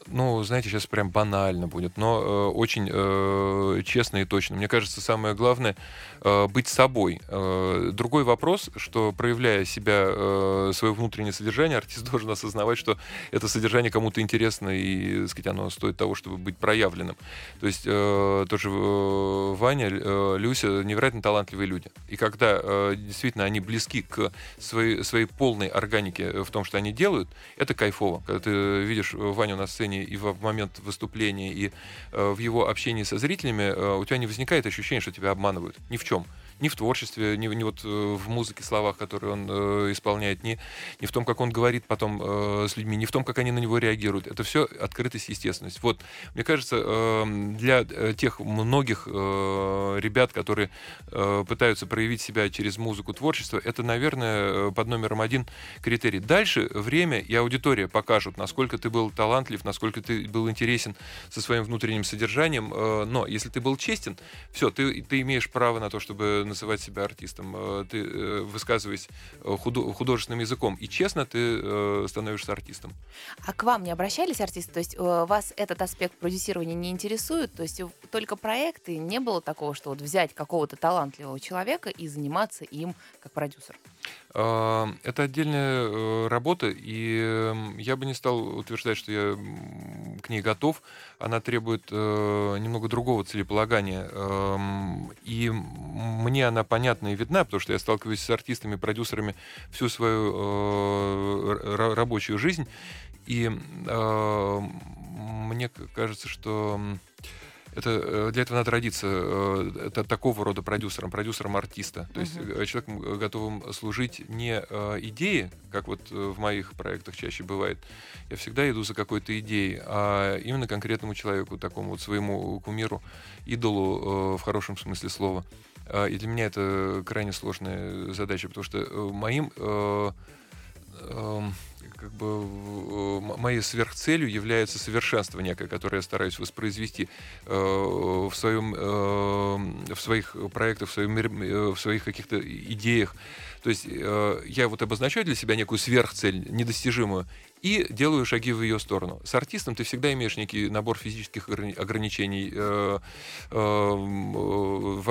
Ну, знаете, сейчас прям банально будет, но э, очень э, честно и точно. Мне кажется, самое главное э, быть собой. Э, другой вопрос, что проявляя себя, э, свое внутреннее содержание, артист должен осознавать, что это содержание кому-то интересно и, так сказать, оно стоит того, чтобы быть проявленным. То есть э, тоже э, Ваня, э, Люся невероятно талантливые люди. И когда э, действительно они близки к своей, своей полной органике в том, что они делают, это кайфово. Когда ты видишь Ваню на сцене и в момент выступления, и э, в его общении со зрителями, э, у тебя не возникает ощущения, что тебя обманывают. Ни в чем ни в творчестве, ни, ни вот э, в музыке, словах, которые он э, исполняет, ни, ни в том, как он говорит потом э, с людьми, ни в том, как они на него реагируют. Это все открытость естественность. Вот, мне кажется, э, для э, тех многих э, ребят, которые э, пытаются проявить себя через музыку, творчество, это, наверное, под номером один критерий. Дальше время и аудитория покажут, насколько ты был талантлив, насколько ты был интересен со своим внутренним содержанием. Э, но если ты был честен, все, ты, ты имеешь право на то, чтобы называть себя артистом. Э, ты э, высказываясь э, художественным языком. И честно ты становишься артистом. А к вам не обращались артисты? То есть вас этот аспект продюсирования не интересует? То есть только проекты? Не было такого, что вот взять какого-то талантливого человека и заниматься им как продюсер? Это отдельная работа, и я бы не стал утверждать, что я к ней готов. Она требует немного другого целеполагания. И мне она понятна и видна, потому что я сталкиваюсь с артистами, продюсерами всю свою рабочую жизнь. И мне кажется, что это, э, для этого надо родиться э, это, такого рода продюсером, продюсером артиста. То есть uh-huh. человеком, готовым служить не идее, как вот в моих проектах чаще бывает. Я всегда иду за какой-то идеей, а именно конкретному человеку, такому вот своему кумиру, идолу в хорошем смысле слова. И для меня это крайне сложная задача, потому что моим эм, как бы моей сверхцелью является совершенство некое, которое я стараюсь воспроизвести э, в, своем, э, в своих проектах, в, своем, э, в своих каких-то идеях. То есть я вот обозначаю для себя некую сверхцель, недостижимую, и делаю шаги в ее сторону. С артистом ты всегда имеешь некий набор физических ограничений, э, э,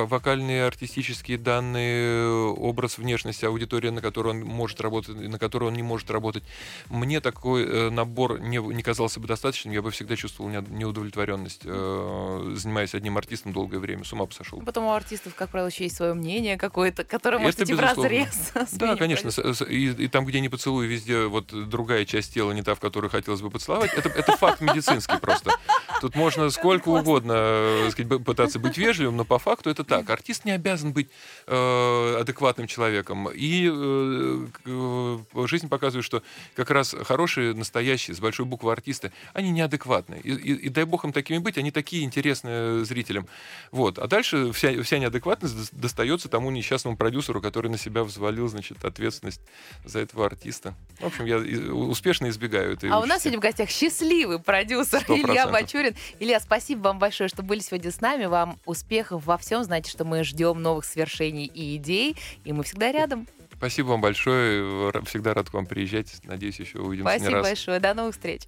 вокальные, артистические данные, образ внешности, аудитория, на которую он может работать, на которую он не может работать. Мне такой э, набор не, не казался бы достаточным, я бы всегда чувствовал неудовлетворенность, э, занимаясь одним артистом долгое время, с ума бы сошел. Потом у артистов, как правило, еще есть свое мнение какое-то, которое может идти в разрез. Да, конечно. И, и там, где не поцелуй, везде вот другая часть тела не та, в которую хотелось бы поцеловать. Это, это факт медицинский просто. Тут можно сколько угодно э, сказать, пытаться быть вежливым, но по факту это так. Артист не обязан быть э, адекватным человеком. И э, э, жизнь показывает, что как раз хорошие, настоящие, с большой буквы артисты, они неадекватные. И, и, и дай бог им такими быть, они такие интересные зрителям. Вот. А дальше вся, вся неадекватность достается тому несчастному продюсеру, который на себя взвалил, значит, ответственность за этого артиста. В общем, я успешно избегаю этой А участи. у нас сегодня в гостях счастливый продюсер 100%. Илья Бачурин. Илья, спасибо вам большое, что были сегодня с нами. Вам успехов во всем. Знаете, что мы ждем новых свершений и идей, и мы всегда рядом. Спасибо вам большое. Всегда рад к вам приезжать. Надеюсь, еще увидимся Спасибо не раз. большое. До новых встреч.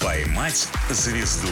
Поймать звезду.